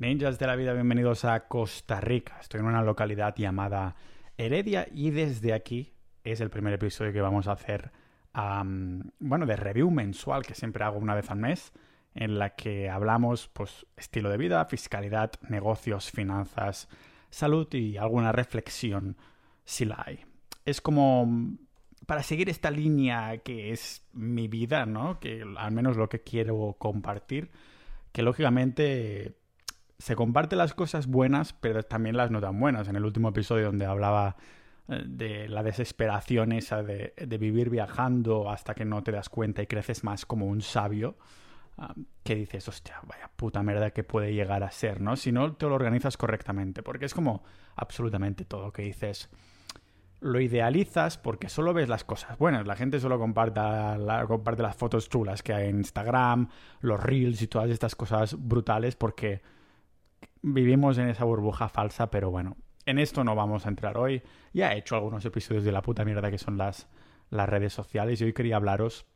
Ninjas de la vida, bienvenidos a Costa Rica. Estoy en una localidad llamada Heredia y desde aquí es el primer episodio que vamos a hacer, bueno, de review mensual que siempre hago una vez al mes, en la que hablamos, pues, estilo de vida, fiscalidad, negocios, finanzas, salud y alguna reflexión si la hay. Es como para seguir esta línea que es mi vida, ¿no? Que al menos lo que quiero compartir, que lógicamente se comparte las cosas buenas, pero también las no tan buenas. En el último episodio donde hablaba eh, de la desesperación esa de, vivir viajando hasta que no te das cuenta y creces más como un sabio, que dices, hostia, vaya puta mierda que puede llegar a ser, ¿no? Si no te lo organizas correctamente, porque es como absolutamente todo que dices. Lo idealizas porque solo ves las cosas buenas. La gente solo comparte, comparte las fotos chulas que hay en Instagram, los reels y todas estas cosas brutales porque vivimos en esa burbuja falsa, pero bueno, en esto no vamos a entrar hoy. Ya he hecho algunos episodios de la puta mierda que son las, las redes sociales y hoy quería hablaros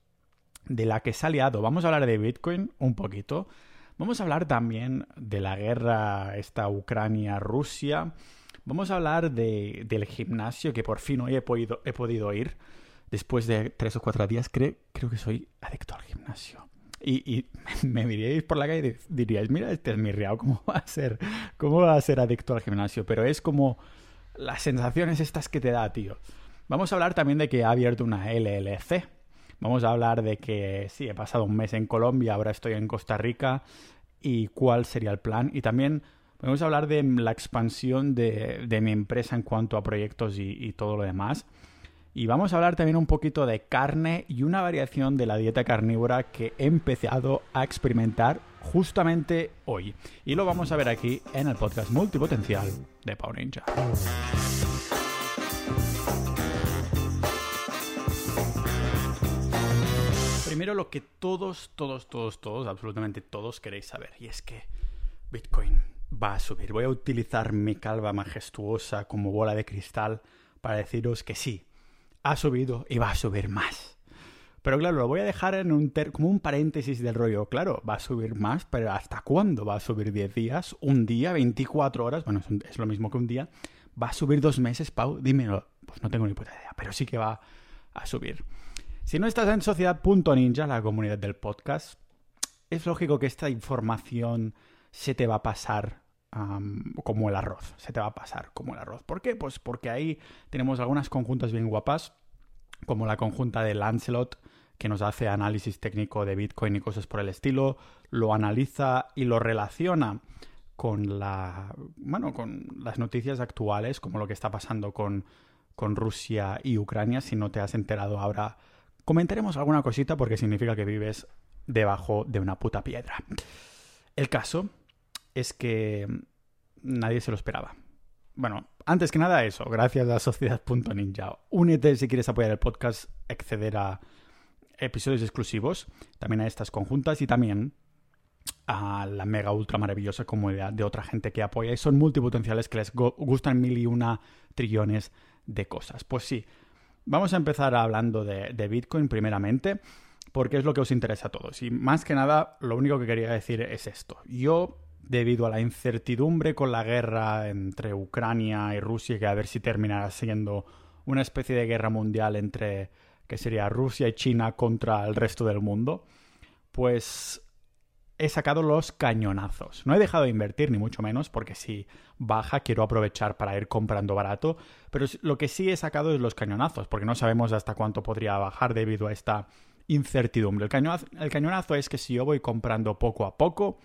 de la que se ha liado. Vamos a hablar de Bitcoin un poquito. Vamos a hablar también de la guerra esta Ucrania-Rusia. Vamos a hablar de, del gimnasio que por fin hoy he podido, he podido ir. Después de tres o cuatro días creo que soy adicto al gimnasio. Y, me miréis por la calle y diríais, mira, este es mi riao, ¿cómo va a ser? ¿Cómo va a ser adicto al gimnasio? Pero es como las sensaciones estas que te da, tío. Vamos a hablar también de que ha abierto una LLC. Vamos a hablar de que sí, he pasado un mes en Colombia, ahora estoy en Costa Rica y cuál sería el plan. Y también vamos a hablar de la expansión de, mi empresa en cuanto a proyectos y todo lo demás. Y vamos a hablar también un poquito de carne y una variación de la dieta carnívora que he empezado a experimentar justamente hoy. Y lo vamos a ver aquí en el podcast multipotencial de Pau Ninja. Primero lo que todos, todos, todos, todos, absolutamente todos queréis saber. Y es que Bitcoin va a subir. Voy a utilizar mi calva majestuosa como bola de cristal para deciros que sí, ha subido y va a subir más. Pero claro, lo voy a dejar en un como un paréntesis del rollo. Claro, va a subir más, pero ¿hasta cuándo? ¿Va a subir 10 días? ¿Un día? ¿24 horas? Bueno, es lo mismo que un día. ¿Va a subir dos meses, Pau? Dímelo. Pues no tengo ni puta idea, pero sí que va a subir. Si no estás en Sociedad.ninja, la comunidad del podcast, es lógico que esta información se te va a pasar como el arroz. Se te va a pasar como el arroz. ¿Por qué? Pues porque ahí tenemos algunas conjuntas bien guapas, como la conjunta de Lancelot, que nos hace análisis técnico de Bitcoin y cosas por el estilo, lo analiza y lo relaciona con la bueno, con las noticias actuales, como lo que está pasando con, con Rusia y Ucrania. Si no te has enterado ahora, comentaremos alguna cosita porque significa que vives debajo de una puta piedra. El caso es que nadie se lo esperaba. Bueno, antes que nada eso, gracias a Sociedad.ninja. Únete si quieres apoyar el podcast, acceder a episodios exclusivos, también a estas conjuntas y también a la mega ultra maravillosa comunidad de otra gente que apoya y son multipotenciales que les gustan mil y una trillones de cosas. Pues sí, vamos a empezar hablando de, de Bitcoin primeramente porque es lo que os interesa a todos. Y más que nada, lo único que quería decir es esto. Yo debido a la incertidumbre con la guerra entre Ucrania y Rusia, que a ver si terminará siendo una especie de guerra mundial entre, que sería Rusia y China contra el resto del mundo, pues he sacado los cañonazos. No he dejado de invertir, ni mucho menos, porque si baja quiero aprovechar para ir comprando barato, pero lo que sí he sacado es los cañonazos, porque no sabemos hasta cuánto podría bajar debido a esta incertidumbre. El cañonazo, el cañonazo es que si yo voy comprando poco a poco,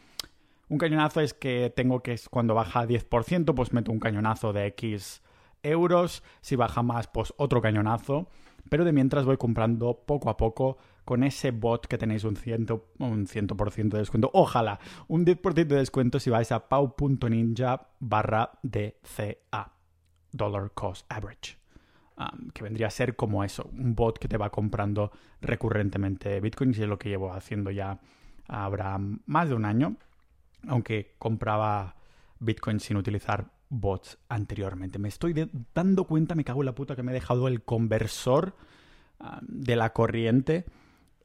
un cañonazo es que tengo que, cuando baja 10%, pues meto un cañonazo de X euros. Si baja más, pues otro cañonazo. Pero de mientras voy comprando poco a poco con ese bot que tenéis un 100%, un de descuento. Ojalá, un 10% de descuento si vais a pau.ninja barra DCA. Dollar Cost Average. Que vendría a ser como eso, un bot que te va comprando recurrentemente Bitcoin, y es lo que llevo haciendo ya habrá más de un año aunque compraba Bitcoin sin utilizar bots anteriormente. Me estoy dando cuenta, me cago en la puta, que me he dejado el conversor ah, de la corriente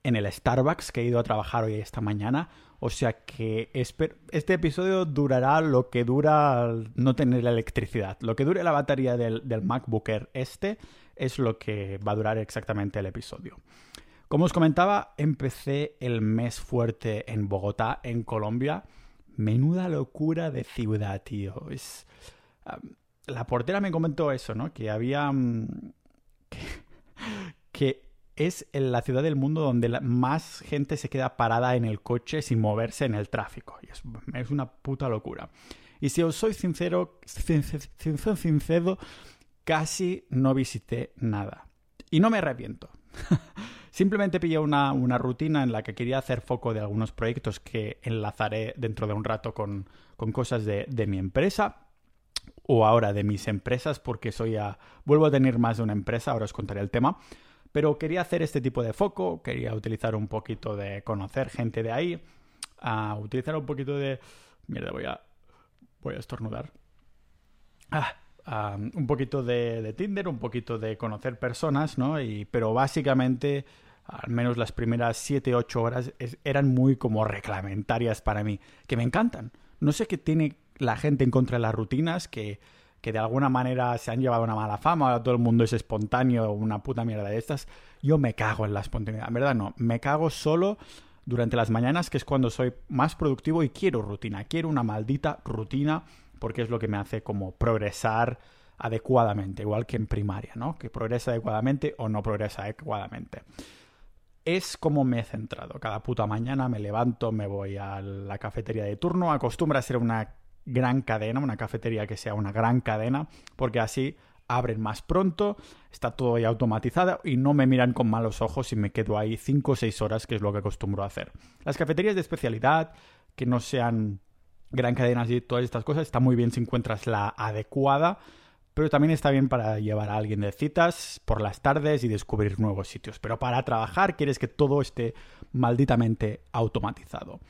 en el Starbucks que he ido a trabajar hoy esta mañana. O sea que este episodio durará lo que dura no tener electricidad. Lo que dure la batería del, del este es lo que va a durar exactamente el episodio. Como os comentaba, empecé el mes fuerte en Bogotá, en Colombia. Menuda locura de ciudad, tío. Es, la portera me comentó eso, ¿no? Que había... Mm, que, es la ciudad del mundo donde más gente se queda parada en el coche sin moverse en el tráfico. Y es, es una puta locura. Y si os soy sincero, sincero, sincero, casi no visité nada. Y no me arrepiento. Simplemente pillé una, una, rutina en la que quería hacer foco de algunos proyectos que enlazaré dentro de un rato con, con cosas de, de, mi empresa o ahora de mis empresas porque soy a... vuelvo a tener más de una empresa, ahora os contaré el tema. Pero quería hacer este tipo de foco, quería utilizar un poquito de conocer gente de ahí, a utilizar un poquito de... Mierda, voy a... voy a estornudar. Ah, un poquito de, de, Tinder, un poquito de conocer personas, ¿no? Y, pero básicamente, al menos las primeras 7-8 horas eran muy como reglamentarias para mí, que me encantan. No sé qué tiene la gente en contra de las rutinas, que que de alguna manera se han llevado una mala fama, todo el mundo es espontáneo, una puta mierda de estas, yo me cago en la espontaneidad. En verdad no, me cago solo durante las mañanas, que es cuando soy más productivo y quiero rutina, quiero una maldita rutina, porque es lo que me hace como progresar adecuadamente, igual que en primaria, ¿no? Que progresa adecuadamente o no progresa adecuadamente. Es como me he centrado. Cada puta mañana me levanto, me voy a la cafetería de turno, acostumbra a ser una gran cadena, una cafetería que sea una gran cadena, porque así abren más pronto, está todo ya automatizado y no me miran con malos ojos y me quedo ahí 5 o 6 horas, que es lo que acostumbro a hacer. Las cafeterías de especialidad, que no sean gran cadenas y todas estas cosas, está muy bien si encuentras la adecuada, pero también está bien para llevar a alguien de citas por las tardes y descubrir nuevos sitios. Pero para trabajar quieres que todo esté malditamente automatizado.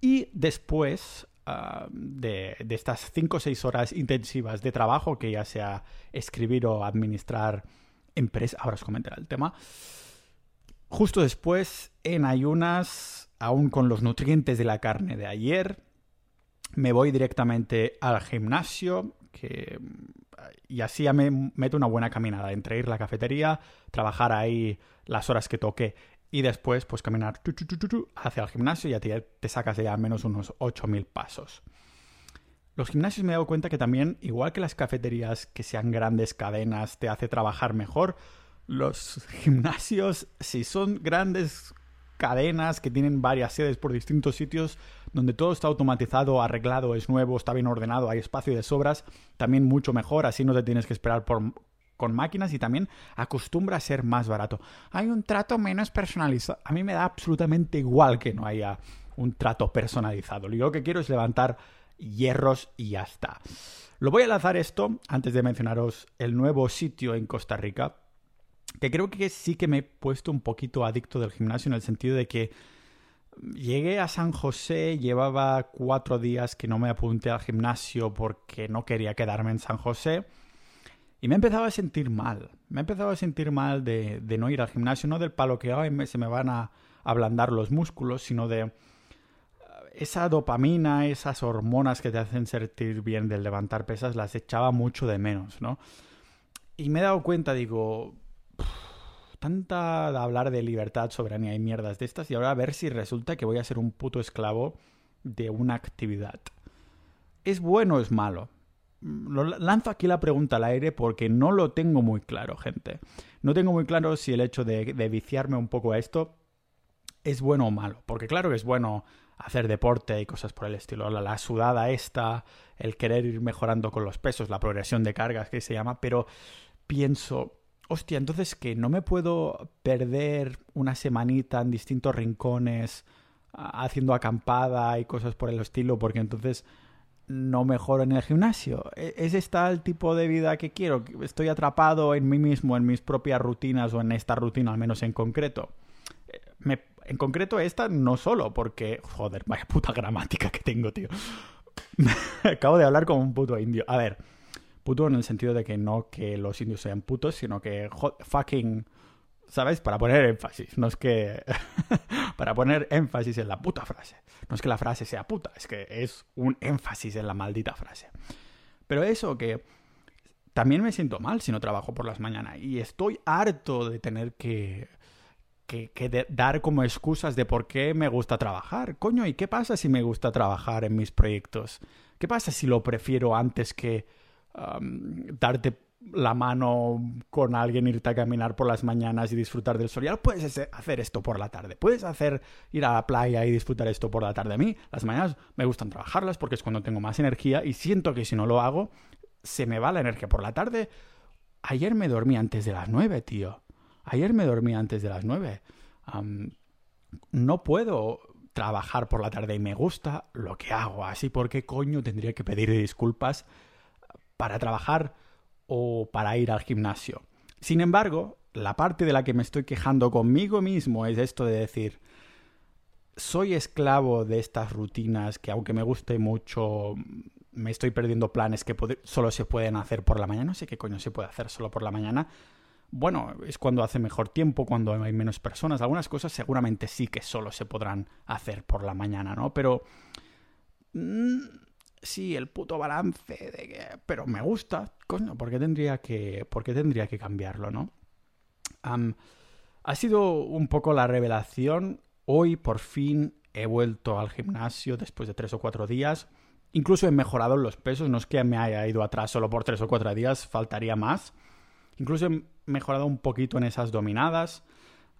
Y después Ah, de, estas 5 o 6 horas intensivas de trabajo, que ya sea escribir o administrar empresa, ahora os comentaré el tema. Justo después, en ayunas, aún con los nutrientes de la carne de ayer, me voy directamente al gimnasio, que y así ya me meto una buena caminada entre ir a la cafetería, trabajar ahí las horas que toque y después pues caminar hacia el gimnasio y a ti te sacas ya al menos unos 8.000 pasos. Los gimnasios me he dado cuenta que también, igual que las cafeterías que sean grandes cadenas, te hace trabajar mejor, los gimnasios, si son grandes cadenas que tienen varias sedes por distintos sitios, donde todo está automatizado, arreglado, es nuevo, está bien ordenado, hay espacio de sobras, también mucho mejor, así no te tienes que esperar por con máquinas y también acostumbra a ser más barato. Hay un trato menos personalizado. A mí me da absolutamente igual que no haya un trato personalizado. Lo que quiero es levantar hierros y ya está. Lo voy a lanzar esto antes de mencionaros el nuevo sitio en Costa Rica, que creo que sí que me he puesto un poquito adicto del gimnasio en el sentido de que llegué a San José, llevaba cuatro días que no me apunté al gimnasio porque no quería quedarme en San José. Y me he empezado a sentir mal. Me he empezado a sentir mal de, no ir al gimnasio, no del palo que se me van a ablandar los músculos, sino de eh, esa dopamina, esas hormonas que te hacen sentir bien del levantar pesas, las echaba mucho de menos, ¿no? Y me he dado cuenta, digo, tanta de hablar de libertad, soberanía y mierdas de estas, y ahora a ver si resulta que voy a ser un puto esclavo de una actividad. ¿Es bueno o es malo? lanzo aquí la pregunta al aire porque no lo tengo muy claro, gente. No tengo muy claro si el hecho de, viciarme un poco a esto es bueno o malo. Porque claro que es bueno hacer deporte y cosas por el estilo. La, sudada esta, el querer ir mejorando con los pesos, la progresión de cargas que se llama, pero pienso, hostia, entonces que no me puedo perder una semanita en distintos rincones haciendo acampada y cosas por el estilo, porque entonces no mejoro en el gimnasio. E, ¿Es este el tipo de vida que quiero? ¿Estoy atrapado en mí mismo, en mis propias rutinas o en esta rutina, al menos en concreto? Eh, en concreto esta no solo, porque... Joder, vaya puta gramática que tengo, tío. Acabo de hablar como un puto indio. A ver, puto en el sentido de que no que los indios sean putos, sino que fucking ¿sabes? Para poner énfasis. No es que... para poner énfasis en la puta frase. No es que la frase sea puta, es que es un énfasis en la maldita frase. Pero eso que también me siento mal si no trabajo por las mañanas y estoy harto de tener que, que, dar como excusas de por qué me gusta trabajar. Coño, ¿y qué pasa si me gusta trabajar en mis proyectos? ¿Qué pasa si lo prefiero antes que darte la mano con alguien, irte a caminar por las mañanas y disfrutar del sol. Puedes hacer esto por la tarde. Puedes hacer ir a la playa y disfrutar esto por la tarde. A mí las mañanas me gustan trabajarlas porque es cuando tengo más energía y siento que si no lo hago se me va la energía por la tarde. Ayer me dormí antes de las nueve, tío. Ayer me dormí antes de las nueve. no puedo trabajar por la tarde y me gusta lo que hago. Así, ¿por qué coño tendría que pedir disculpas para trabajar o para ir al gimnasio? Sin embargo, la parte de la que me estoy quejando conmigo mismo es esto de decir, soy esclavo de estas rutinas que aunque me guste mucho, me estoy perdiendo planes que solo se pueden hacer por la mañana. No sé qué coño se puede hacer solo por la mañana. Bueno, es cuando hace mejor tiempo, cuando hay menos personas. Algunas cosas seguramente sí que solo se podrán hacer por la mañana, ¿no? Pero... Mm, sí, el puto balance de que... Pero me gusta, coño, ¿por qué tendría que, por qué tendría que cambiarlo, no? ha sido un poco la revelación. Hoy por fin he vuelto al gimnasio después de tres o cuatro días. Incluso he mejorado los pesos, no es que me haya ido atrás solo por tres o cuatro días, faltaría más. Incluso he mejorado un poquito en esas dominadas.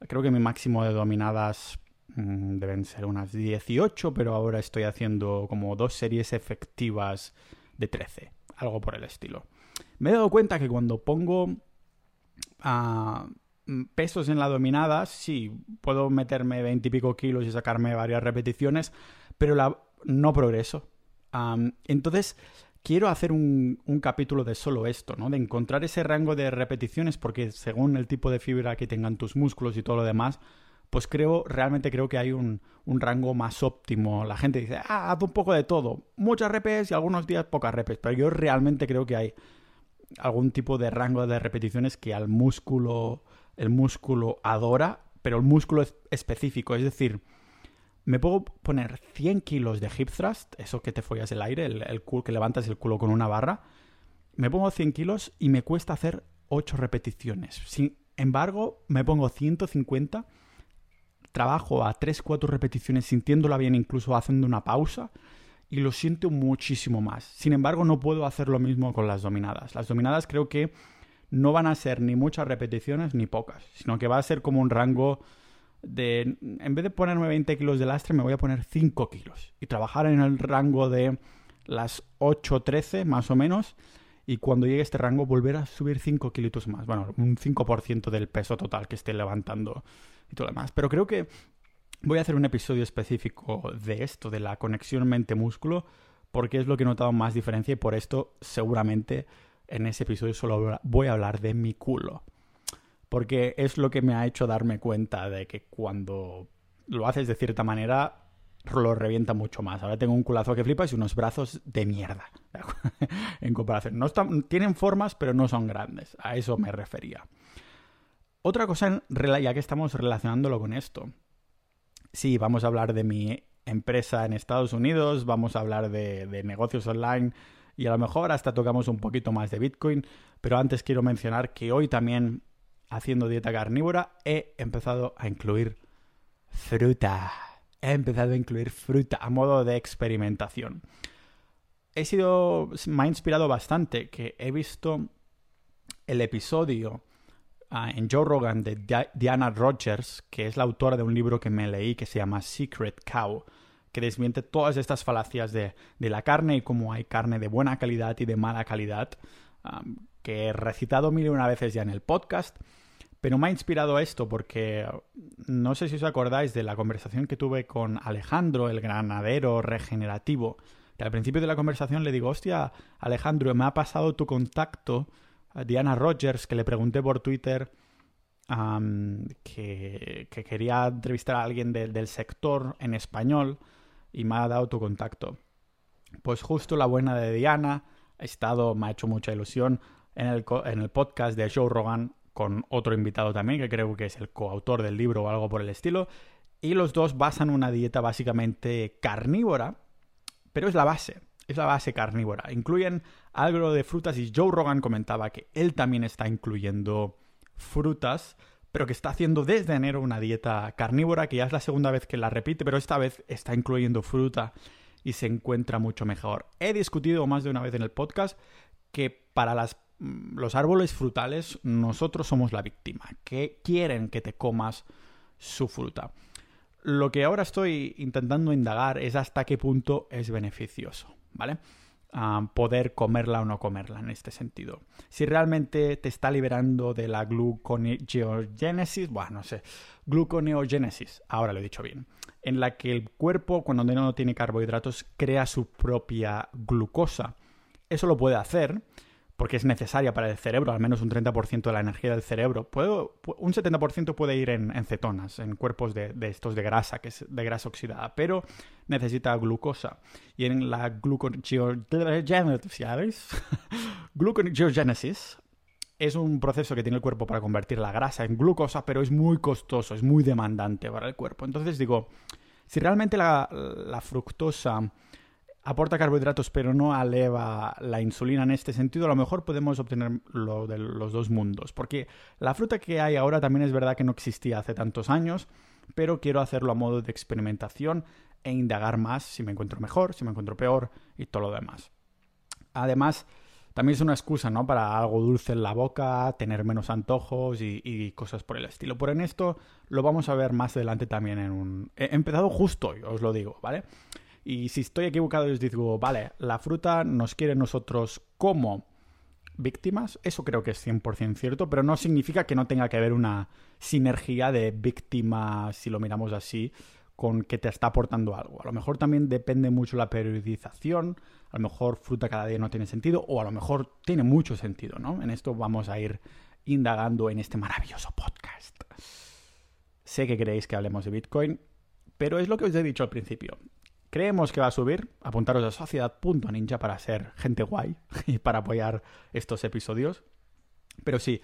Creo que mi máximo de dominadas mm, deben ser unas 18, pero ahora estoy haciendo como dos series efectivas de 13, algo por el estilo. Me he dado cuenta que cuando pongo ah, pesos en la dominada, sí, puedo meterme 20 y pico kilos y sacarme varias repeticiones, pero no progreso entonces, quiero hacer un, capítulo de solo esto, ¿no? De encontrar ese rango de repeticiones, porque según el tipo de fibra que tengan tus músculos y todo lo demás, pues creo, realmente creo que hay un, rango más óptimo. La gente dice, ah, haz un poco de todo. Muchas repes y algunos días pocas repes. Pero yo realmente creo que hay algún tipo de rango de repeticiones que al músculo, el músculo adora, pero el músculo es específico. Es decir, me puedo poner 100 kilos de hip thrust, eso que te follas el aire, el, el que levantas el culo con una barra. Me pongo 100 kilos y me cuesta hacer 8 repeticiones. Sin embargo, me pongo 150, trabajo a 3-4 repeticiones sintiéndola bien, incluso haciendo una pausa, y lo siento muchísimo más. Sin embargo, no puedo hacer lo mismo con las dominadas. Las dominadas creo que no van a ser ni muchas repeticiones ni pocas, sino que va a ser como un rango de, en vez de ponerme 20 kilos de lastre, me voy a poner 5 kilos y trabajar en el rango de las 8, 13 más o menos y cuando llegue a este rango volver a subir 5 kilos más, bueno, un 5% del peso total que esté levantando y todo lo demás. Pero creo que voy a hacer un episodio específico de esto, de la conexión mente-músculo, porque es lo que he notado más diferencia y por esto seguramente en ese episodio solo voy a hablar de mi culo porque es lo que me ha hecho darme cuenta de que cuando lo haces de cierta manera lo revienta mucho más. Ahora tengo un culazo que flipas y unos brazos de mierda. en comparación. No tienen formas, pero no son grandes. A eso me refería. Otra cosa, ya que estamos relacionándolo con esto. Sí, vamos a hablar de mi empresa en Estados Unidos, vamos a hablar de, negocios online y a lo mejor hasta tocamos un poquito más de Bitcoin, pero antes quiero mencionar que hoy también haciendo dieta carnívora, he empezado a incluir fruta. He empezado a incluir fruta a modo de experimentación. He sido. Me ha inspirado bastante que he visto el episodio ah, en Joe Rogan de Diana Rogers, que es la autora de un libro que me leí que se llama Secret Cow, que desmiente todas estas falacias de, la carne y cómo hay carne de buena calidad y de mala calidad, que he recitado mil y una veces ya en el podcast. Pero me ha inspirado esto porque no sé si os acordáis de la conversación que tuve con Alejandro, el granadero regenerativo. Que al principio de la conversación le digo, hostia, Alejandro, me ha pasado tu contacto Diana Rogers, que le pregunté por Twitter que, quería entrevistar a alguien del sector en español y me ha dado tu contacto. Pues justo la buena de Diana ha estado, me ha hecho mucha ilusión. En el, en el podcast de Joe Rogan con otro invitado también, que creo que es el coautor del libro o algo por el estilo. Y los dos basan una dieta básicamente carnívora, pero es la base, es la base carnívora. Incluyen algo de frutas y Joe Rogan comentaba que él también está incluyendo frutas, pero que está haciendo desde enero una dieta carnívora, que ya es la segunda vez que la repite, pero esta vez está incluyendo fruta y se encuentra mucho mejor. He discutido más de una vez en el podcast que para mm, los árboles frutales nosotros somos la víctima, que quieren que te comas su fruta. Lo que ahora estoy intentando indagar es hasta qué punto es beneficioso, ¿vale? poder comerla o no comerla en este sentido. Si realmente te está liberando de la gluconeogénesis, bueno, no sé, gluconeogénesis, ahora lo he dicho bien, en la que el cuerpo cuando no tiene carbohidratos crea su propia glucosa. Eso lo puede hacer porque es necesaria para el cerebro, al menos un 30% de la energía del cerebro. un 70% puede ir en, cetonas, en cuerpos de, estos de grasa, que es de grasa oxidada, pero necesita glucosa. Y en la gluconeogénesis es un proceso que tiene el cuerpo para convertir la grasa en glucosa, pero es muy costoso, es muy demandante para el cuerpo. Entonces digo, si realmente la fructosa aporta carbohidratos pero no eleva la insulina en este sentido, a lo mejor podemos obtener lo de los dos mundos. Porque la fruta que hay ahora también es verdad que no existía hace tantos años, pero quiero hacerlo a modo de experimentación e indagar más si me encuentro mejor, si me encuentro peor y todo lo demás. Además, también es una excusa, ¿no? Para algo dulce en la boca, tener menos antojos y, cosas por el estilo. Por en esto lo vamos a ver más adelante también en un... He empezado justo hoy, os lo digo, ¿vale? Y si estoy equivocado, os digo, vale, la fruta nos quiere nosotros como víctimas, eso creo que es 100% cierto, pero no significa que no tenga que haber una sinergia de víctimas, si lo miramos así, con que te está aportando algo. A lo mejor también depende mucho la periodización, a lo mejor fruta cada día no tiene sentido, o a lo mejor tiene mucho sentido, ¿no? En esto vamos a ir indagando en este maravilloso podcast. Sé que queréis que hablemos de Bitcoin, pero es lo que os he dicho al principio. Creemos que va a subir. Apuntaros a sociedad.ninja para ser gente guay y para apoyar estos episodios. Pero sí,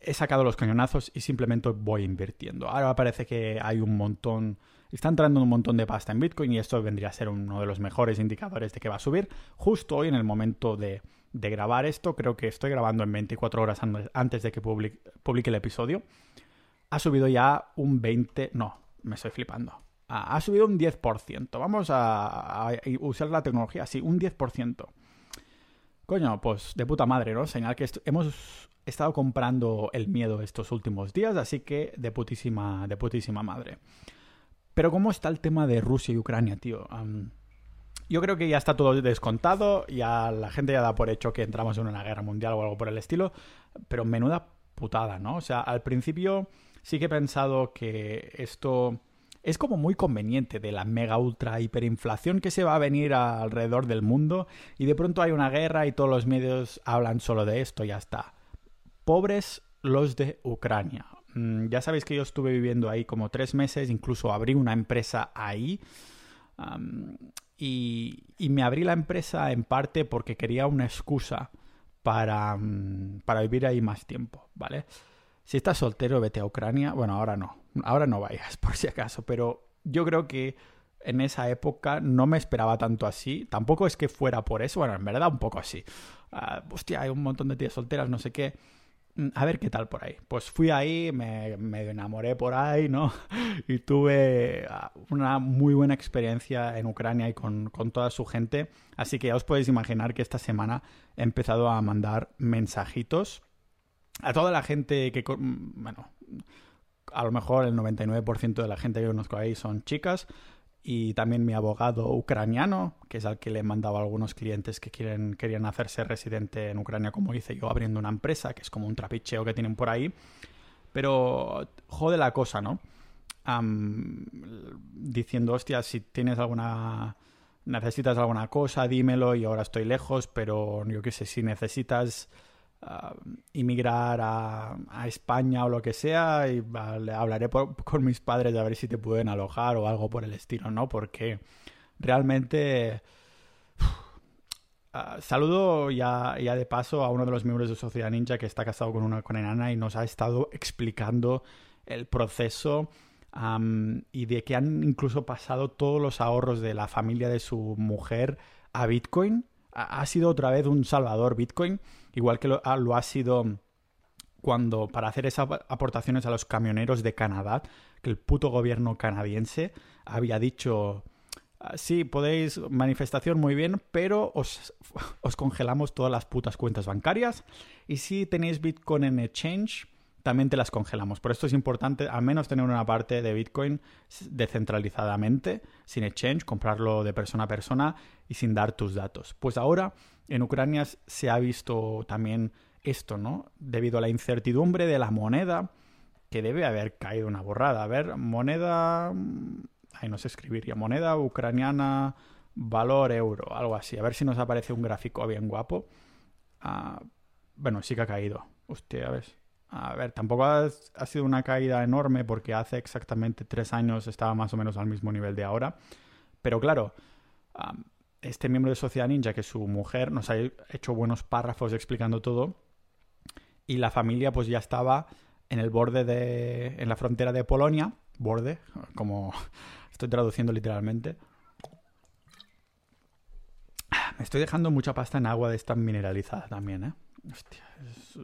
he sacado los cañonazos y simplemente voy invirtiendo. Ahora parece que hay un montón, está entrando un montón de pasta en Bitcoin y esto vendría a ser uno de los mejores indicadores de que va a subir. Justo hoy en el momento de, grabar esto, creo que estoy grabando en 24 horas antes de que publique el episodio, ha subido ya un 20, no, me estoy flipando ha subido un 10%. Vamos a, usar la tecnología así, un 10%. Coño, pues de puta madre, ¿no? Señal que hemos estado comprando el miedo estos últimos días, así que de putísima, de putísima madre. Pero ¿cómo está el tema de Rusia y Ucrania, tío? yo creo que ya está todo descontado, ya la gente ya da por hecho que entramos en una guerra mundial o algo por el estilo, pero menuda putada, ¿no? O sea, al principio sí que he pensado que esto es como muy conveniente de la mega ultra hiperinflación que se va a venir alrededor del mundo y de pronto hay una guerra y todos los medios hablan solo de esto, ya está. Pobres los de Ucrania. Mm, ya sabéis que yo estuve viviendo ahí como tres meses, incluso abrí una empresa ahí. y, me abrí la empresa en parte porque quería una excusa para, mm, para vivir ahí más tiempo, ¿vale? Si estás soltero, vete a Ucrania. Bueno, ahora no. Ahora no vayas, por si acaso. Pero yo creo que en esa época no me esperaba tanto así. Tampoco es que fuera por eso. Bueno, en verdad un poco así. Uh, hostia, hay un montón de tías solteras, no sé qué. Mm, a ver qué tal por ahí. Pues fui ahí, me, me, enamoré por ahí, ¿no? Y tuve ah, una muy buena experiencia en Ucrania y con, con, toda su gente. Así que ya os podéis imaginar que esta semana he empezado a mandar mensajitos a toda la gente que, bueno, a lo mejor el 99% de la gente que conozco ahí son chicas y también mi abogado ucraniano, que es al que le he mandado a algunos clientes que quieren, querían hacerse residente en Ucrania, como hice yo abriendo una empresa, que es como un trapicheo que tienen por ahí. Pero jode la cosa, ¿no? diciendo, hostia, si tienes alguna... necesitas alguna cosa, dímelo y ahora estoy lejos, pero yo qué sé, si necesitas inmigrar a, España o lo que sea y le hablaré con mis padres a ver si te pueden alojar o algo por el estilo, ¿no? Porque realmente Ah, saludo ya, ya de paso a uno de los miembros de Sociedad Ninja que está casado con una con enana y nos ha estado explicando el proceso y de que han incluso pasado todos los ahorros de la familia de su mujer a Bitcoin. Ha, sido otra vez un salvador Bitcoin, igual que lo, ah, lo ha sido cuando para hacer esas aportaciones a los camioneros de Canadá, que el puto gobierno canadiense había dicho Ah, sí, podéis, manifestación muy bien, pero os, os, congelamos todas las putas cuentas bancarias. Y si tenéis Bitcoin en exchange, también te las congelamos. Por esto es importante al menos tener una parte de Bitcoin descentralizadamente, sin exchange, comprarlo de persona a persona y sin dar tus datos. Pues ahora en Ucrania se ha visto también esto, ¿no? Debido a la incertidumbre de la moneda, que debe haber caído una borrada. A ver, moneda Ahí no sé escribiría. Moneda ucraniana, valor euro, algo así. A ver si nos aparece un gráfico bien guapo. Ah, bueno, sí que ha caído. Hostia, a ver. A ver, tampoco ha, sido una caída enorme porque hace exactamente tres años estaba más o menos al mismo nivel de ahora. Pero claro, este miembro de Sociedad Ninja, que su mujer nos ha hecho buenos párrafos explicando todo, y la familia pues ya estaba en el borde de... en la frontera de Polonia, borde, como Estoy traduciendo literalmente. Me estoy dejando mucha pasta en agua de esta mineralizada también, ¿eh? Hostia,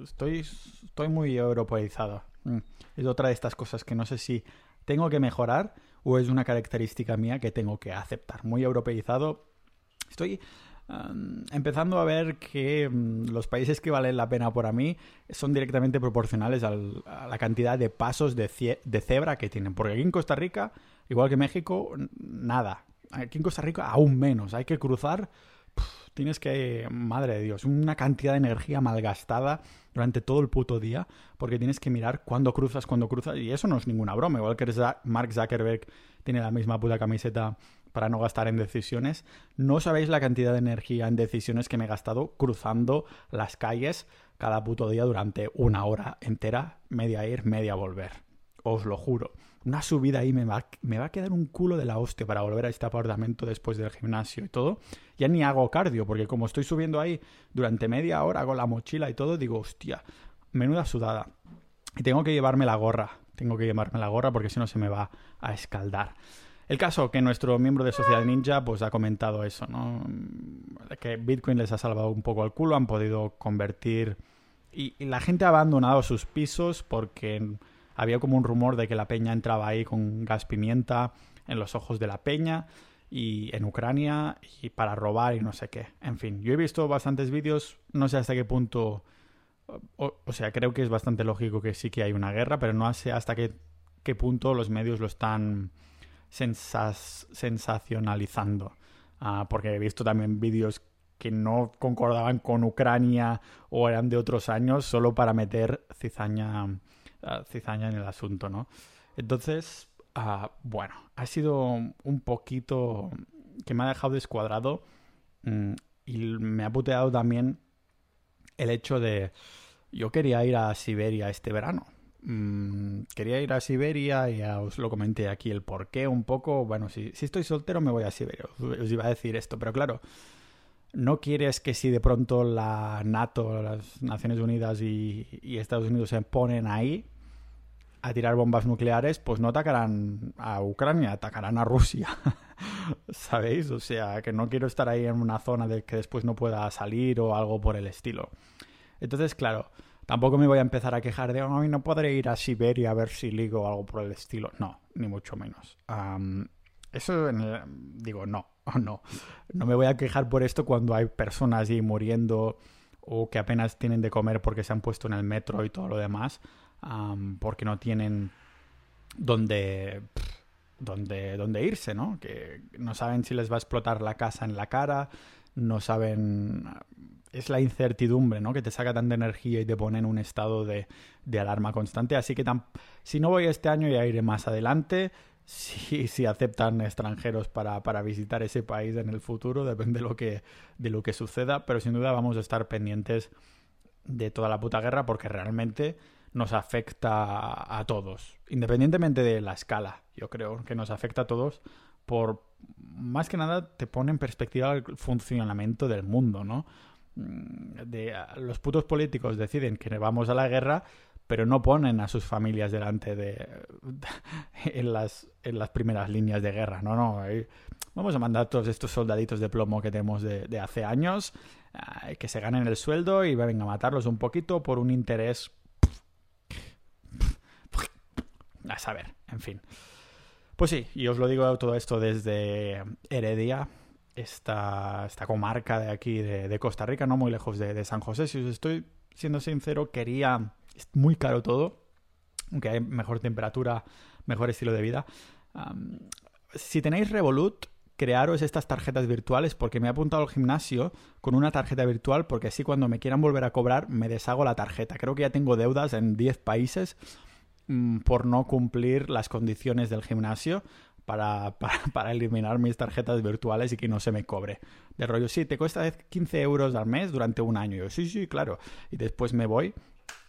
estoy, estoy muy europeizado. Mm. Es otra de estas cosas que no sé si tengo que mejorar o es una característica mía que tengo que aceptar. Muy europeizado. Estoy empezando a ver que mm, los países que valen la pena por mí son directamente proporcionales a la cantidad de pasos de, de cebra que tienen. Porque aquí en Costa Rica Igual que México, nada. Aquí en Costa Rica aún menos. Hay que cruzar. tienes que, madre de Dios, una cantidad de energía malgastada durante todo el puto día, porque tienes que mirar cuándo cruzas, cuándo cruzas, y eso no es ninguna broma. Igual que Mark Zuckerberg tiene la misma puta camiseta para no gastar en decisiones. No sabéis la cantidad de energía en decisiones que me he gastado cruzando las calles cada puto día durante una hora entera, media ir, media volver. Os lo juro una subida ahí me va, me va a quedar un culo de la hostia para volver a este apartamento después del gimnasio y todo. Ya ni hago cardio, porque como estoy subiendo ahí durante media hora, hago la mochila y todo, digo, hostia, menuda sudada. Y tengo que llevarme la gorra, tengo que llevarme la gorra porque si no se me va a escaldar. El caso que nuestro miembro de Sociedad Ninja pues ha comentado eso, ¿no? Que Bitcoin les ha salvado un poco el culo, han podido convertir... y la gente ha abandonado sus pisos porque había como un rumor de que la peña entraba ahí con gas pimienta en los ojos de la peña y en Ucrania y para robar y no sé qué. En fin, yo he visto bastantes vídeos, no sé hasta qué punto, o, sea, creo que es bastante lógico que sí que hay una guerra, pero no sé hasta qué, qué punto los medios lo están sensacionalizando. Ah, porque he visto también vídeos que no concordaban con Ucrania o eran de otros años solo para meter cizaña cizaña en el asunto, ¿no? Entonces, ah, bueno, ha sido un poquito que me ha dejado descuadrado mm, y me ha puteado también el hecho de yo quería ir a Siberia este verano. Mm, quería ir a Siberia y ya os lo comenté aquí el por qué un poco. Bueno, si, si estoy soltero me voy a Siberia. Os, iba a decir esto, pero claro, no quieres que si de pronto la NATO, las Naciones Unidas y, y Estados Unidos se ponen ahí, a tirar bombas nucleares, pues no atacarán a Ucrania, atacarán a Rusia. ¿Sabéis? O sea, que no quiero estar ahí en una zona de que después no pueda salir o algo por el estilo. Entonces, claro, tampoco me voy a empezar a quejar de, hoy no podré ir a Siberia a ver si ligo o algo por el estilo. No, ni mucho menos. eso, digo, no, no. No me voy a quejar por esto cuando hay personas ahí muriendo o que apenas tienen de comer porque se han puesto en el metro y todo lo demás porque no tienen dónde, dónde, irse, ¿no? Que no saben si les va a explotar la casa en la cara, no saben... Es la incertidumbre, ¿no? Que te saca tanta energía y te pone en un estado de, de alarma constante. Así que si no voy este año ya iré más adelante. Si, si aceptan extranjeros para, para, visitar ese país en el futuro, depende de lo, que, de lo que suceda. Pero sin duda vamos a estar pendientes de toda la puta guerra porque realmente nos afecta a todos, independientemente de la escala. Yo creo que nos afecta a todos por más que nada te pone en perspectiva el funcionamiento del mundo, ¿no? Mm, de, los putos políticos deciden que vamos a la guerra, pero no ponen a sus familias delante de, en, las, en las primeras líneas de guerra, no, no. Vamos a mandar todos estos soldaditos de plomo que tenemos de, hace años, que se ganen el sueldo y vengan a matarlos un poquito por un interés... A saber, en fin. Pues sí, y os lo digo todo esto desde Heredia, esta, esta comarca de aquí de, Costa Rica, no muy lejos de, San José. Si os estoy siendo sincero, quería... Es muy caro todo, aunque hay mejor temperatura, mejor estilo de vida. si tenéis Revolut, crearos estas tarjetas virtuales porque me he apuntado al gimnasio con una tarjeta virtual porque así cuando me quieran volver a cobrar me deshago la tarjeta. Creo que ya tengo deudas en 10 países mm, por no cumplir las condiciones del gimnasio para, para, eliminar mis tarjetas virtuales y que no se me cobre. De rollo, sí, te cuesta 15 euros al mes durante un año. yo, sí, sí, claro. Y después me voy,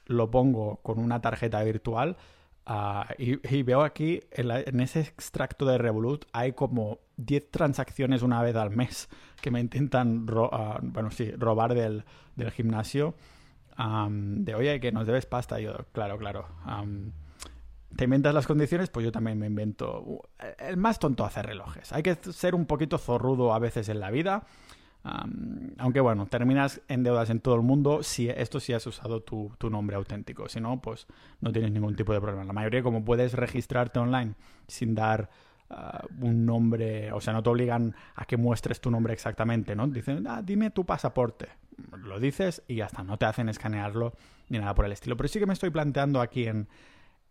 lo pongo con una tarjeta virtual ah, y, veo aquí en, ese extracto de Revolut hay como 10 transacciones una vez al mes que me intentan ah, bueno, sí, robar del, del gimnasio. de oye, que nos debes pasta. yo, claro, claro te inventas las condiciones, pues yo también me invento. El más tonto hace relojes. Hay que ser un poquito zorrudo a veces en la vida. aunque bueno, terminas en deudas en todo el mundo si esto sí has usado tu, nombre auténtico. Si no, pues no tienes ningún tipo de problema. La mayoría, como puedes registrarte online sin dar ah, un nombre, o sea, no te obligan a que muestres tu nombre exactamente, ¿no? Dicen, ah, dime tu pasaporte. Lo dices y ya está, no te hacen escanearlo ni nada por el estilo. Pero sí que me estoy planteando aquí en,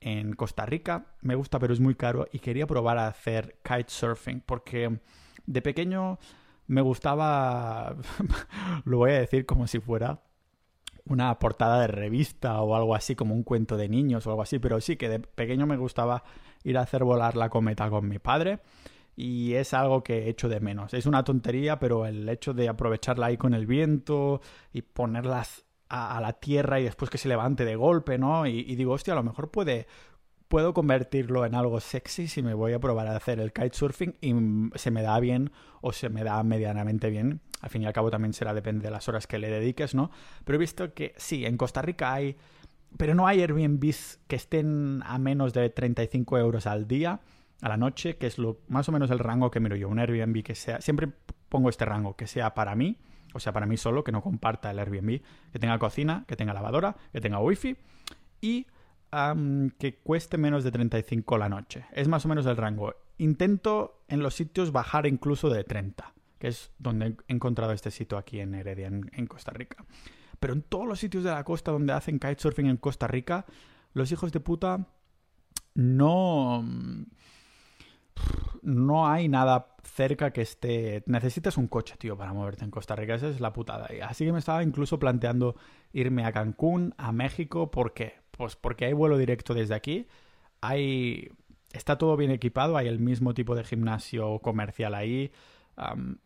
en Costa Rica. Me gusta, pero es muy caro y quería probar a hacer kitesurfing porque de pequeño me gustaba, lo voy a decir como si fuera una portada de revista o algo así, como un cuento de niños o algo así, pero sí que de pequeño me gustaba ir a hacer volar la cometa con mi padre y es algo que echo de menos. Es una tontería, pero el hecho de aprovecharla ahí con el viento y ponerlas a, la tierra y después que se levante de golpe, ¿no? Y, digo, hostia, a lo mejor puede, puedo convertirlo en algo sexy si me voy a probar a hacer el kitesurfing y se me da bien o se me da medianamente bien. Al fin y al cabo también será depende de las horas que le dediques, ¿no? Pero he visto que sí, en Costa Rica hay... Pero no hay Airbnbs que estén a menos de 35 euros al día, a la noche, que es lo más o menos el rango que miro yo. Un Airbnb que sea... Siempre pongo este rango, que sea para mí o sea, para mí solo, que no comparta el Airbnb, que tenga cocina, que tenga lavadora, que tenga wifi y que cueste menos de 35 la noche. Es más o menos el rango. Intento en los sitios bajar incluso de 30, que es donde he encontrado este sitio aquí en Heredia, en, Costa Rica. Pero en todos los sitios de la costa donde hacen kitesurfing en Costa Rica, los hijos de puta no no hay nada cerca que esté. Necesitas un coche, tío, para moverte en Costa Rica. Esa es la putada. Así que me estaba incluso planteando irme a Cancún, a México. ¿Por qué? Pues porque hay vuelo directo desde aquí. Hay. Está todo bien equipado, hay el mismo tipo de gimnasio comercial ahí.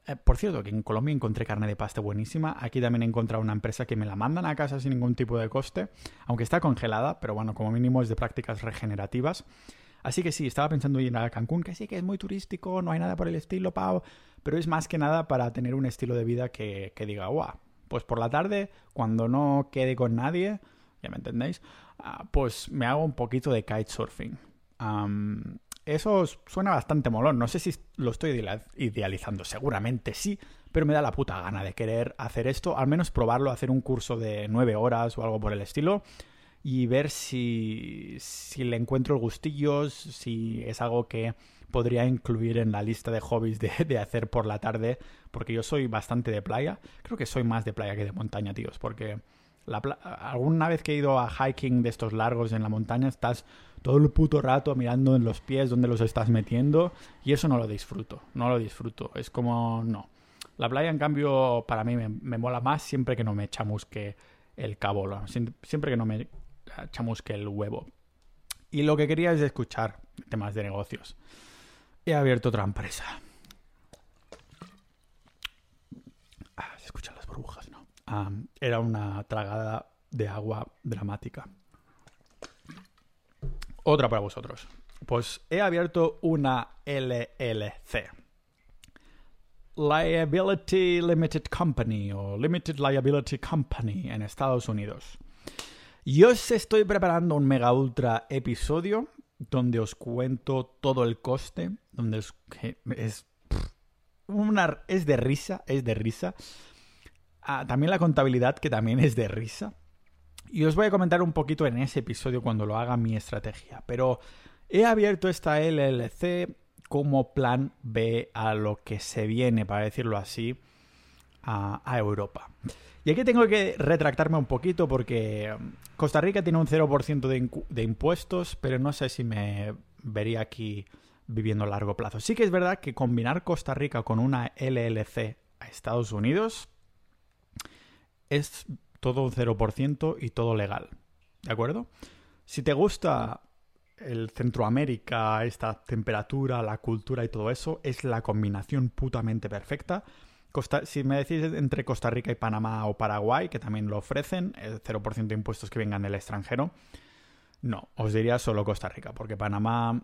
Eh, por cierto, que en Colombia encontré carne de pasta buenísima. Aquí también he encontrado una empresa que me la mandan a casa sin ningún tipo de coste, aunque está congelada, pero bueno, como mínimo es de prácticas regenerativas. Así que sí, estaba pensando ir a Cancún, que sí que es muy turístico, no hay nada por el estilo, Pau, pero es más que nada para tener un estilo de vida que, diga, guau, pues por la tarde, cuando no quede con nadie, ya me entendéis, ah, pues me hago un poquito de kitesurfing. eso suena bastante molón, no sé si lo estoy idealizando, seguramente sí, pero me da la puta gana de querer hacer esto, al menos probarlo, hacer un curso de nueve horas o algo por el estilo y ver si, si le encuentro el gustillo, si es algo que podría incluir en la lista de hobbies de, de, hacer por la tarde, porque yo soy bastante de playa. Creo que soy más de playa que de montaña, tíos, porque alguna vez que he ido a hiking de estos largos en la montaña, estás todo el puto rato mirando en los pies donde los estás metiendo y eso no lo disfruto, no lo disfruto. Es como, no. La playa, en cambio, para mí me, me mola más siempre que no me chamusque el cabo, siempre que no me chamusque el huevo. Y lo que quería es escuchar temas de negocios. He abierto otra empresa. Ah, se escuchan las burbujas, ¿no? era una tragada de agua dramática. Otra para vosotros. Pues he abierto una LLC. Liability Limited Company o Limited Liability Company en Estados Unidos. Yo os estoy preparando un mega ultra episodio donde os cuento todo el coste, donde es, es, una, es de risa, es de risa. Ah, también la contabilidad, que también es de risa. Y os voy a comentar un poquito en ese episodio cuando lo haga mi estrategia. Pero he abierto esta LLC como plan B a lo que se viene, para decirlo así, a, Europa. Y aquí tengo que retractarme un poquito porque um, Costa Rica tiene un 0% de, de, impuestos, pero no sé si me vería aquí viviendo a largo plazo. Sí que es verdad que combinar Costa Rica con una LLC a Estados Unidos es todo un 0% y todo legal. ¿De acuerdo? Si te gusta el Centroamérica, esta temperatura, la cultura y todo eso, es la combinación putamente perfecta. Si me decís entre Costa Rica y Panamá o Paraguay, que también lo ofrecen, el 0% de impuestos que vengan del extranjero, no, os diría solo Costa Rica, porque Panamá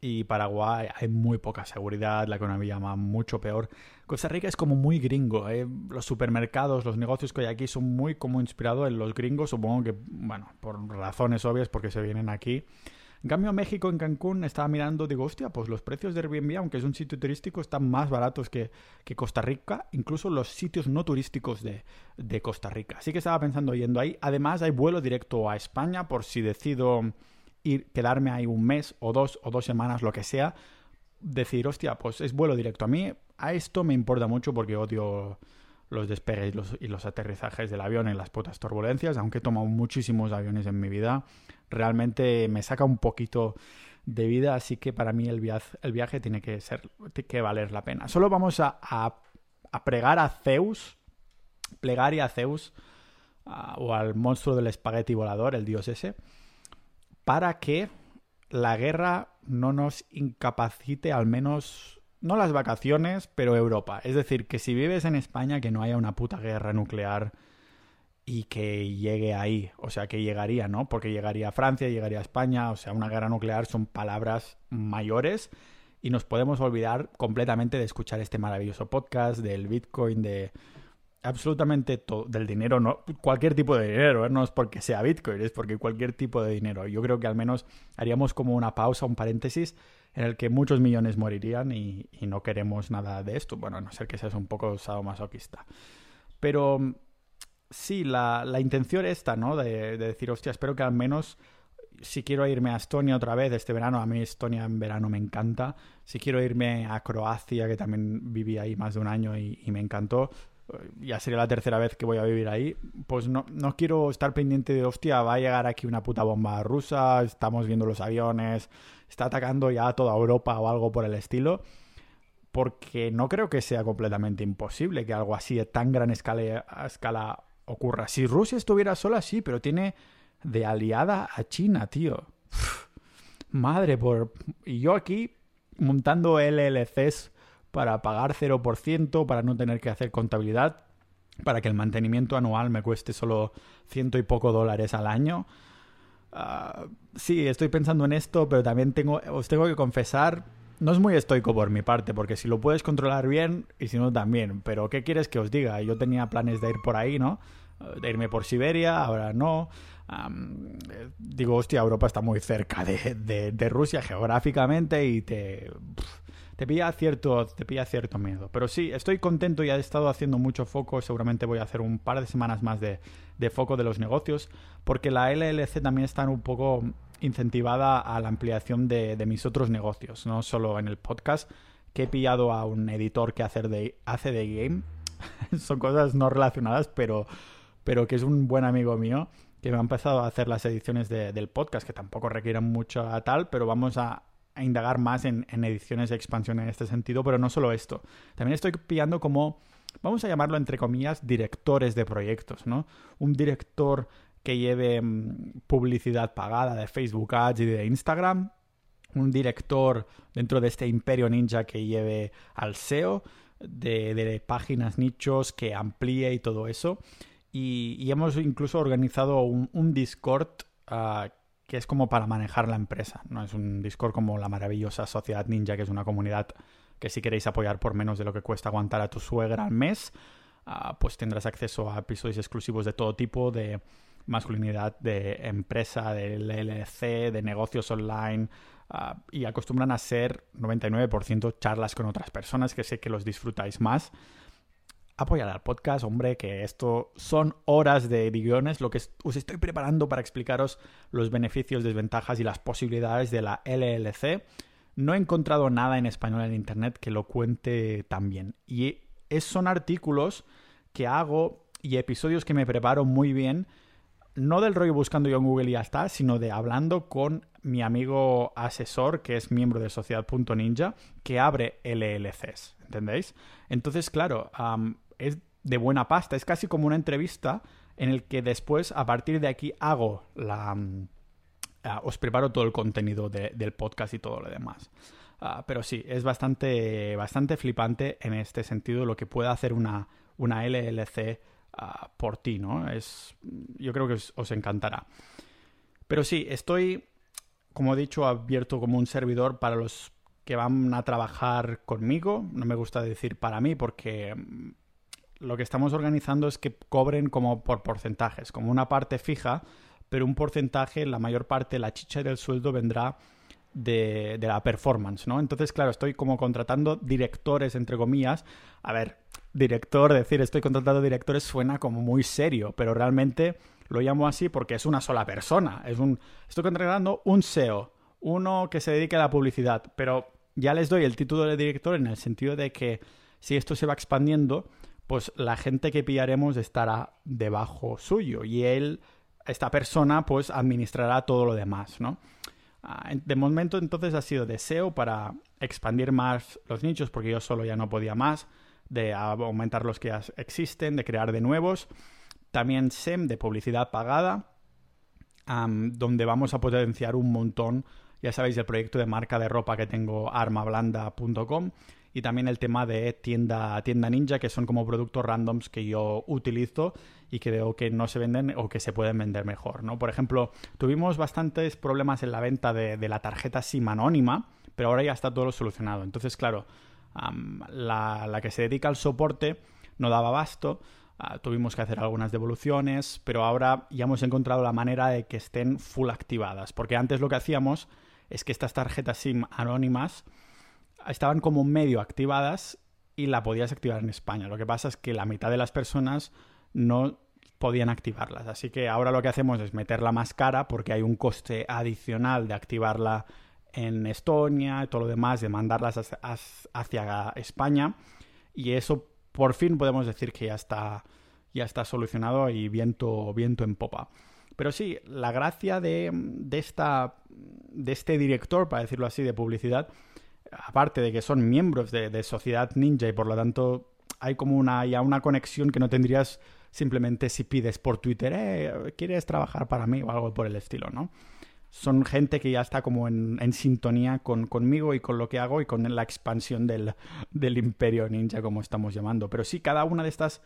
y Paraguay hay muy poca seguridad, la economía va mucho peor. Costa Rica es como muy gringo, ¿eh? los supermercados, los negocios que hay aquí son muy como inspirados en los gringos, supongo que, bueno, por razones obvias porque se vienen aquí. En cambio, México, en Cancún, estaba mirando, digo, hostia, pues los precios de Airbnb, aunque es un sitio turístico, están más baratos que, Costa Rica, incluso los sitios no turísticos de, de Costa Rica. Así que estaba pensando yendo ahí. Además, hay vuelo directo a España por si decido ir, quedarme ahí un mes o dos o dos semanas, lo que sea, decir, hostia, pues es vuelo directo. A mí, a esto me importa mucho porque odio los despegues y los, aterrizajes del avión en las putas turbulencias, aunque he tomado muchísimos aviones en mi vida, realmente me saca un poquito de vida, así que para mí el viaje, el viaje tiene que ser, que valer la pena. Solo vamos a, a, pregar a Zeus, plegar y a Zeus, o al monstruo del espagueti volador, el dios ese, para que la guerra no nos incapacite al menos, no las vacaciones, pero Europa. Es decir, que si vives en España, que no haya una puta guerra nuclear y que llegue ahí, o sea, que llegaría, ¿no? Porque llegaría a Francia, llegaría a España, o sea, una guerra nuclear son palabras mayores y nos podemos olvidar completamente de escuchar este maravilloso podcast del Bitcoin, de absolutamente todo, del dinero, no cualquier tipo de dinero, ¿eh? no es porque sea Bitcoin, es porque cualquier tipo de dinero. Yo creo que al menos haríamos como una pausa, un paréntesis, en el que muchos millones morirían y, no queremos nada de esto. Bueno, a no ser que seas un poco sadomasoquista. Pero sí, la, la intención esta, ¿no? De, de, decir, hostia, espero que al menos si quiero irme a Estonia otra vez este verano, a mí Estonia en verano me encanta. Si quiero irme a Croacia, que también viví ahí más de un año y me encantó, ya sería la tercera vez que voy a vivir ahí, pues no, no quiero estar pendiente de, hostia, va a llegar aquí una puta bomba rusa, estamos viendo los aviones, está atacando ya toda Europa o algo por el estilo, porque no creo que sea completamente imposible que algo así de tan gran escala, escala ocurra. Si Rusia estuviera sola, sí, pero tiene de aliada a China, tío. madre, por... Y yo aquí montando LLCs para pagar 0%, para no tener que hacer contabilidad, para que el mantenimiento anual me cueste solo ciento y poco dólares al año. Ah, sí, estoy pensando en esto, pero también tengo, os tengo que confesar, no es muy estoico por mi parte, porque si lo puedes controlar bien y si no también. Pero ¿qué quieres que os diga? Yo tenía planes de ir por ahí, ¿no? De irme por Siberia, ahora no. digo, hostia, Europa está muy cerca de, de, Rusia geográficamente y te te pilla cierto, te pilla cierto miedo. Pero sí, estoy contento y he estado haciendo mucho foco. Seguramente voy a hacer un par de semanas más de, foco de los negocios, porque la LLC también está un poco incentivada a la ampliación de, mis otros negocios, no solo en el podcast, que he pillado a un editor que hace de, hace de game. Son cosas no relacionadas, pero, pero que es un buen amigo mío que me ha empezado a hacer las ediciones del podcast, que tampoco requieren mucho a tal, pero vamos a, a indagar más en, ediciones de expansión en este sentido, pero no solo esto. También estoy pillando como, vamos a llamarlo entre comillas, directores de proyectos, ¿no? Un director que lleve mm, publicidad pagada de Facebook Ads y de Instagram, un director dentro de este imperio ninja que lleve al SEO, de, páginas, nichos, que amplíe y todo eso. Y, hemos incluso organizado un, Discord uh, que es como para manejar la empresa. No es un Discord como la maravillosa Sociedad Ninja, que es una comunidad que si queréis apoyar por menos de lo que cuesta aguantar a tu suegra al mes, ah, pues tendrás acceso a episodios exclusivos de todo tipo, de masculinidad, de empresa, de LLC, de negocios online, ah, y acostumbran a ser 99% charlas con otras personas que sé que los disfrutáis más apoyar al podcast, hombre, que esto son horas de guiones, lo que os estoy preparando para explicaros los beneficios, desventajas y las posibilidades de la LLC. No he encontrado nada en español en internet que lo cuente tan bien. Y son artículos que hago y episodios que me preparo muy bien, no del rollo buscando yo en Google y ya está, sino de hablando con mi amigo asesor, que es miembro de Sociedad.ninja, que abre LLCs, ¿entendéis? Entonces, claro, es de buena pasta, es casi como una entrevista en el que después, a partir de aquí, hago la... Ah, os preparo todo el contenido del podcast y todo lo demás. Ah, pero sí, es bastante, bastante flipante en este sentido lo que puede hacer una, una LLC ah, por ti, ¿no? Es, yo creo que os, encantará. Pero sí, estoy, como he dicho, abierto como un servidor para los que van a trabajar conmigo. No me gusta decir para mí porque mm, lo que estamos organizando es que cobren como por porcentajes, como una parte fija, pero un porcentaje, la mayor parte, la chicha del sueldo vendrá de, la performance, ¿no? Entonces, claro, estoy como contratando directores, entre comillas. A ver, director, decir estoy contratando directores suena como muy serio, pero realmente lo llamo así porque es una sola persona. Es un, estoy contratando un SEO, uno que se dedique a la publicidad, pero ya les doy el título de director en el sentido de que si esto se va expandiendo, pues la gente que pillaremos estará debajo suyo y él, esta persona, pues administrará todo lo demás, ¿no? Ah, de momento entonces ha sido deseo para expandir más los nichos porque yo solo ya no podía más, de aumentar los que ya existen, de crear de nuevos. También SEM de publicidad pagada, donde vamos a potenciar un montón, ya sabéis, el proyecto de marca de ropa que tengo armablanda.com y también el tema de tienda, tienda ninja, que son como productos randoms que yo utilizo y que veo que no se venden o que se pueden vender mejor, ¿no? Por ejemplo, tuvimos bastantes problemas en la venta de, la tarjeta SIM anónima, pero ahora ya está todo solucionado. Entonces, claro, la, que se dedica al soporte no daba abasto, ah, tuvimos que hacer algunas devoluciones, pero ahora ya hemos encontrado la manera de que estén full activadas, porque antes lo que hacíamos es que estas tarjetas SIM anónimas estaban como medio activadas y la podías activar en España. Lo que pasa es que la mitad de las personas no podían activarlas. Así que ahora lo que hacemos es meterla más cara porque hay un coste adicional de activarla en Estonia y todo lo demás, de mandarlas hacia España. Y eso por fin podemos decir que ya está, ya está solucionado y viento, viento en popa. Pero sí, la gracia de, de, esta, de este director, para decirlo así, de publicidad, aparte de que son miembros de, Sociedad Ninja y por lo tanto hay como una, ya una conexión que no tendrías simplemente si pides por Twitter, eh, ¿quieres trabajar para mí? o algo por el estilo, ¿no? Son gente que ya está como en, sintonía con, conmigo y con lo que hago y con la expansión del, del imperio ninja, como estamos llamando. Pero sí, cada una de estas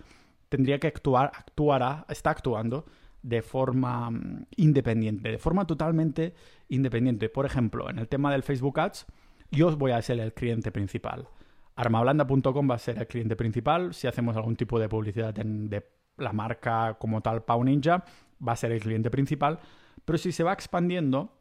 tendría que actuar, actuará, está actuando de forma mm, independiente, de forma totalmente independiente. Por ejemplo, en el tema del Facebook Ads, yo voy a ser el cliente principal. Armablanda.com va a ser el cliente principal. Si hacemos algún tipo de publicidad de la marca como tal Pau Ninja, va a ser el cliente principal. Pero si se va expandiendo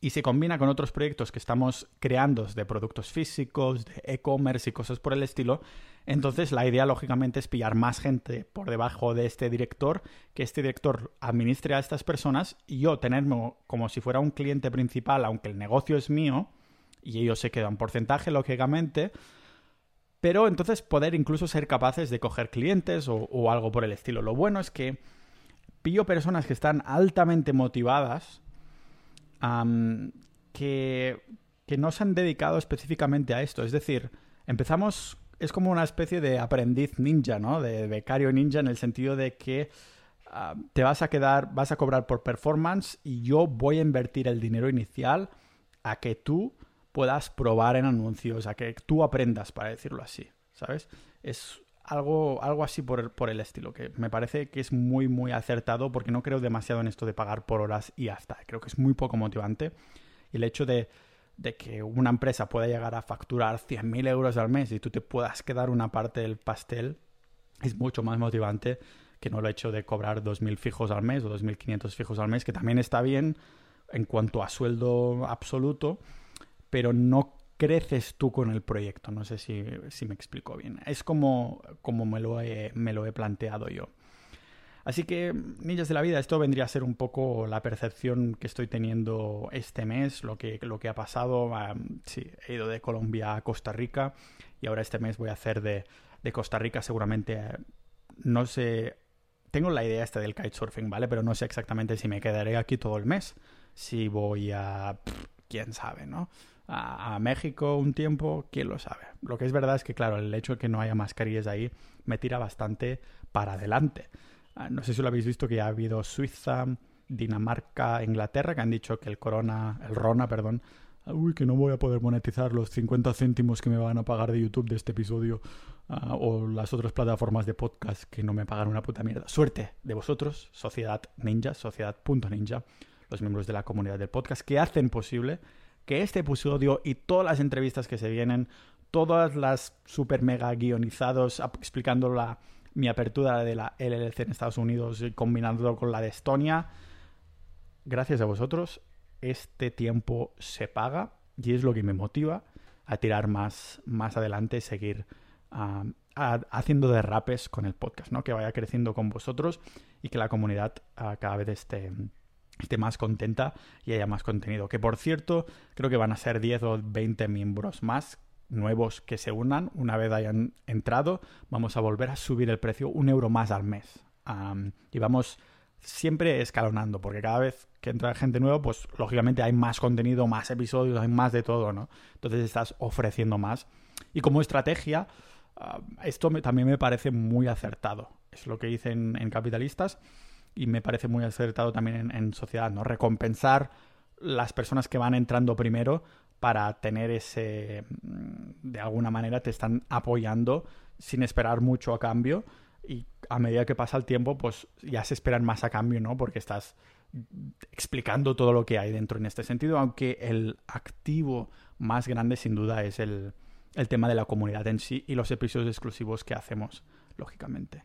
y se combina con otros proyectos que estamos creando de productos físicos, de e-commerce y cosas por el estilo, entonces la idea lógicamente es pillar más gente por debajo de este director, que este director administre a estas personas y yo tenerme como si fuera un cliente principal, aunque el negocio es mío, y ellos se quedan porcentaje, lógicamente. Pero entonces poder incluso ser capaces de coger clientes o, algo por el estilo. Lo bueno es que pillo personas que están altamente motivadas, que, que no se han dedicado específicamente a esto. Es decir, empezamos, es como una especie de aprendiz ninja, ¿no? De becario ninja en el sentido de que te vas a quedar, vas a cobrar por performance y yo voy a invertir el dinero inicial a que tú puedas probar en anuncios, a que tú aprendas, para decirlo así, ¿sabes? Es algo, algo así por por el estilo, que me parece que es muy, muy acertado porque no creo demasiado en esto de pagar por horas y hasta. Creo que es muy poco motivante. Y el hecho de de que una empresa pueda llegar a facturar 100.000 euros al mes y tú te puedas quedar una parte del pastel, es mucho más motivante que no lo hecho de cobrar 2.000 fijos al mes o 2.500 fijos al mes, que también está bien en cuanto a sueldo absoluto, pero no creces tú con el proyecto. No sé si, me explico bien. Es como, como me, lo me lo he planteado yo. Así que, niñas de la vida, esto vendría a ser un poco la percepción que estoy teniendo este mes, lo que, lo que ha pasado. sí, he ido de Colombia a Costa Rica y ahora este mes voy a hacer de, Costa Rica seguramente, no sé, tengo la idea esta del kitesurfing, ¿vale? Pero no sé exactamente si me quedaré aquí todo el mes, si voy a... quién sabe, ¿no? A, México un tiempo, quién lo sabe. Lo que es verdad es que, claro, el hecho de que no haya mascarillas ahí me tira bastante para adelante. Ah, no sé si lo habéis visto que ya ha habido Suiza, Dinamarca, Inglaterra que han dicho que el corona, el Rona, perdón, uy, que no voy a poder monetizar los 50 céntimos que me van a pagar de YouTube de este episodio ah, o las otras plataformas de podcast que no me pagan una puta mierda. Suerte de vosotros, Sociedad Ninja, Sociedad.ninja, los miembros de la comunidad del podcast que hacen posible que este episodio y todas las entrevistas que se vienen, todas las super mega guionizados explicando mi apertura de la LLC en Estados Unidos combinándolo con la de Estonia. Gracias a vosotros, este tiempo se paga y es lo que me motiva a tirar más, más adelante, seguir haciendo derrapes con el podcast, ¿no? Que vaya creciendo con vosotros y que la comunidad ah, cada vez esté, esté más contenta y haya más contenido. Que por cierto, creo que van a ser 10 o 20 miembros más nuevos que se unan, una vez hayan entrado, vamos a volver a subir el precio un euro más al mes. y vamos siempre escalonando, porque cada vez que entra gente nueva, pues lógicamente hay más contenido, más episodios, hay más de todo, ¿no? Entonces estás ofreciendo más. Y como estrategia, esto también me parece muy acertado. Es lo que dicen en Capitalistas y me parece muy acertado también en, Sociedad, ¿no? Recompensar las personas que van entrando primero para tener ese, mm, de alguna manera te están apoyando sin esperar mucho a cambio y a medida que pasa el tiempo pues ya se esperan más a cambio, ¿no? Porque estás explicando todo lo que hay dentro en este sentido, aunque el activo más grande sin duda es el, el tema de la comunidad en sí y los episodios exclusivos que hacemos, lógicamente.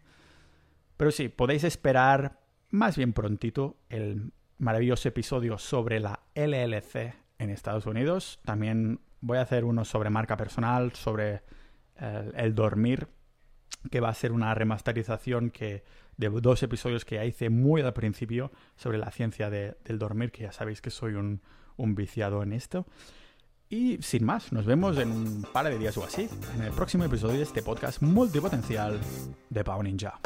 Pero sí, podéis esperar más bien prontito el maravilloso episodio sobre la LLC en Estados Unidos. También voy a hacer uno sobre marca personal, sobre eh, el, dormir, que va a ser una remasterización que, de dos episodios que hice muy al principio sobre la ciencia del dormir, que ya sabéis que soy un, un viciado en esto. Y sin más, nos vemos en un par de días o así, en el próximo episodio de este podcast multipotencial de Pau Ninja.